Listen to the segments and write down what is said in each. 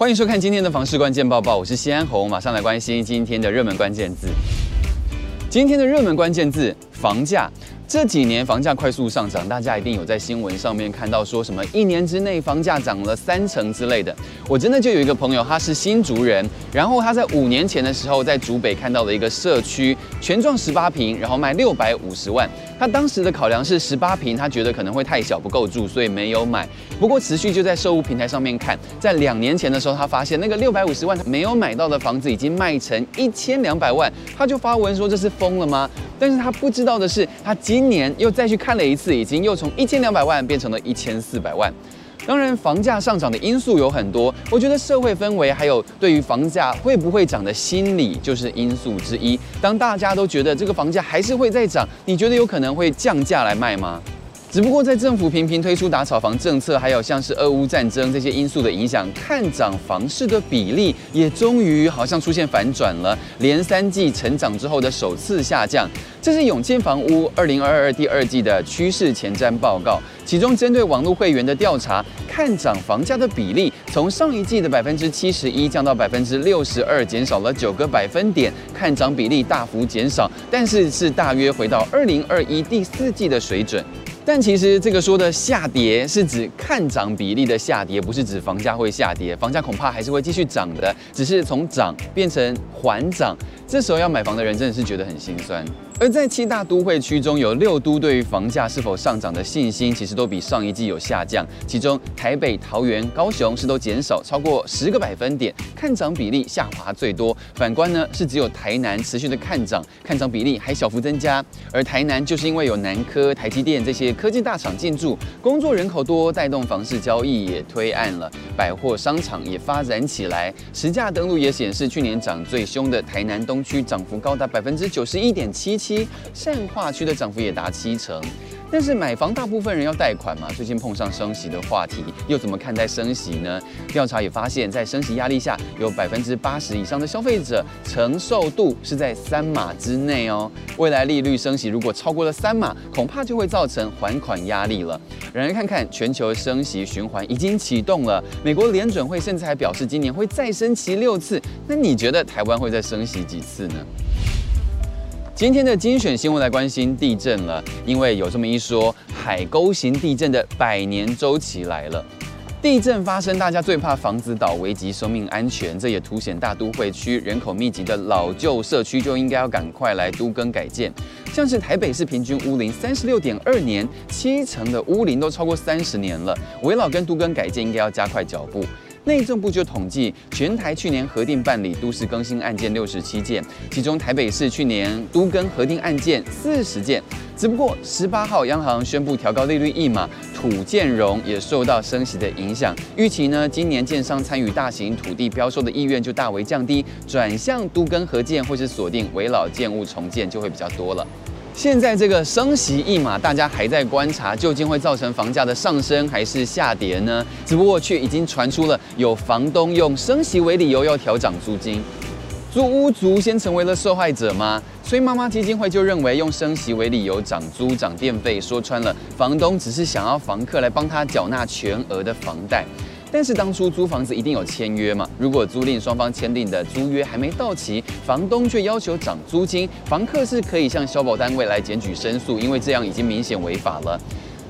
欢迎收看今天的房市关键报报，我是西安红，马上来关心今天的热门关键字。今天的热门关键字：房价。这几年房价快速上涨，大家一定有在新闻上面看到说什么一年之内房价涨了三成之类的。我真的就有一个朋友，他是新竹人，然后他在五年前的时候在竹北看到了一个社区，全幢十八平，然后卖六百五十万。他当时的考量是十八平，他觉得可能会太小不够住，所以没有买。不过持续就在售屋平台上面看，在两年前的时候，他发现那个六百五十万他没有买到的房子已经卖成一千两百万，他就发文说这是疯了吗？但是他不知道的是，他今年又再去看了一次，已经又从一千两百万变成了一千四百万。当然，房价上涨的因素有很多，我觉得社会氛围还有对于房价会不会涨的心理就是因素之一。当大家都觉得这个房价还是会再涨，你觉得有可能会降价来卖吗？只不过在政府频频推出打炒房政策，还有像是俄乌战争这些因素的影响，看涨房市的比例也终于好像出现反转了，连三季成长之后的首次下降。这是永建房屋二零二二第二季的趋势前瞻报告，其中针对网络会员的调查，看涨房价的比例从上一季的百分之七十一降到百分之六十二，减少了九个百分点，看涨比例大幅减少，但是是大约回到二零二一第四季的水准。但其实这个说的下跌是指看涨比例的下跌，不是指房价会下跌，房价恐怕还是会继续涨的，只是从涨变成缓涨。这时候要买房的人真的是觉得很心酸。而在七大都会区中，有六都对于房价是否上涨的信心，其实都比上一季有下降。其中台北、桃园、高雄是都减少超过十个百分点，看涨比例下滑最多。反观呢，是只有台南持续的看涨，看涨比例还小幅增加。而台南就是因为有南科、台积电这些科技大厂进驻，工作人口多，带动房市交易也推案了，百货商场也发展起来。实价登录也显示，去年涨最凶的台南东区涨幅高达百分之九十一点七七。善化区的涨幅也达七成，但是买房大部分人要贷款嘛，最近碰上升息的话题，又怎么看待升息呢？调查也发现，在升息压力下，有百分之八十以上的消费者承受度是在三码之内哦。未来利率升息如果超过了三码，恐怕就会造成还款压力了。然而看看全球升息循环已经启动了，美国联准会甚至还表示今年会再升息六次，那你觉得台湾会再升息几次呢？今天的精选新闻来关心地震了，因为有这么一说，海沟型地震的百年周期来了。地震发生，大家最怕房子倒，危及生命安全，这也凸显大都会区人口密集的老旧社区就应该要赶快来都更改建。像是台北市平均屋龄三十六点二年，七成的屋龄都超过三十年了，危老跟都更改建应该要加快脚步。内政部就统计，全台去年核定办理都市更新案件六十七件，其中台北市去年都更核定案件四十件。只不过十八号央行宣布调高利率一码，土建融也受到升息的影响。预期呢，今年建商参与大型土地标售的意愿就大为降低，转向都更核建或是锁定危老建物重建就会比较多了。现在这个升息一码，大家还在观察，究竟会造成房价的上升还是下跌呢？只不过却已经传出了有房东用升息为理由要调涨租金，租屋族先成为了受害者吗？崔妈妈基金会就认为，用升息为理由涨租涨电费，说穿了，房东只是想要房客来帮他缴纳全额的房贷。但是当初租房子一定有签约嘛？如果租赁双方签订的租约还没到期，房东却要求涨租金，房客是可以向消保单位来检举申诉，因为这样已经明显违法了。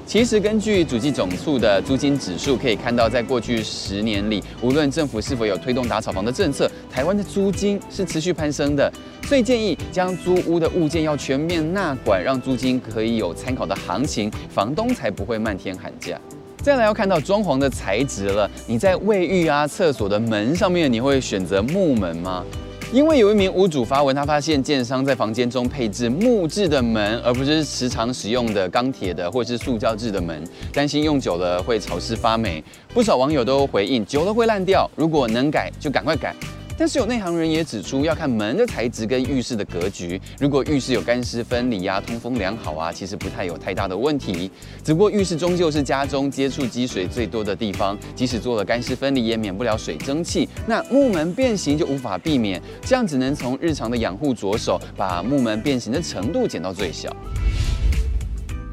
其实根据主计总处的租金指数可以看到，在过去十年里，无论政府是否有推动打炒房的政策，台湾的租金是持续攀升的。所以建议将租屋的物件要全面纳管，让租金可以有参考的行情，房东才不会漫天喊价。再来要看到装潢的材质了，你在卫浴啊、厕所的门上面，你会选择木门吗？因为有一名屋主发文，他发现建商在房间中配置木质的门，而不是时常使用的钢铁的或是塑胶制的门，担心用久了会潮湿发霉。不少网友都回应，久了会烂掉，如果能改就赶快改。但是有内行人也指出，要看门的材质跟浴室的格局。如果浴室有干湿分离、啊，通风良好啊，其实不太有太大的问题。只不过浴室终究是家中接触积水最多的地方，即使做了干湿分离，也免不了水蒸气。那木门变形就无法避免，这样只能从日常的养护着手，把木门变形的程度减到最小。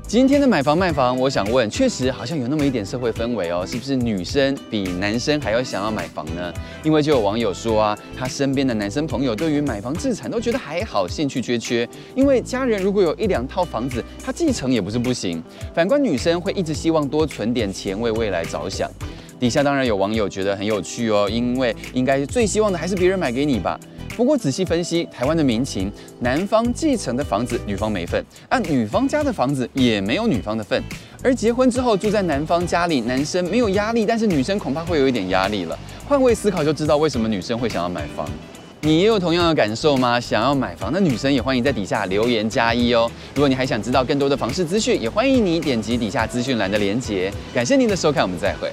今天的买房卖房，我想问，确实好像有那么一点社会氛围哦，是不是女生比男生还要想要买房呢？因为就有网友说啊，他身边的男生朋友对于买房置产都觉得还好，兴趣缺缺。因为家人如果有一两套房子，他继承也不是不行。反观女生会一直希望多存点钱为未来着想。底下当然有网友觉得很有趣哦，因为应该最希望的还是别人买给你吧。不过仔细分析台湾的民情，男方继承的房子女方没份，按女方家的房子也没有女方的份。而结婚之后住在男方家里，男生没有压力，但是女生恐怕会有一点压力了。换位思考就知道为什么女生会想要买房。你也有同样的感受吗？想要买房的女生也欢迎在底下留言加一哦。如果你还想知道更多的房市资讯，也欢迎你点击底下资讯栏的链接。感谢您的收看，我们再会。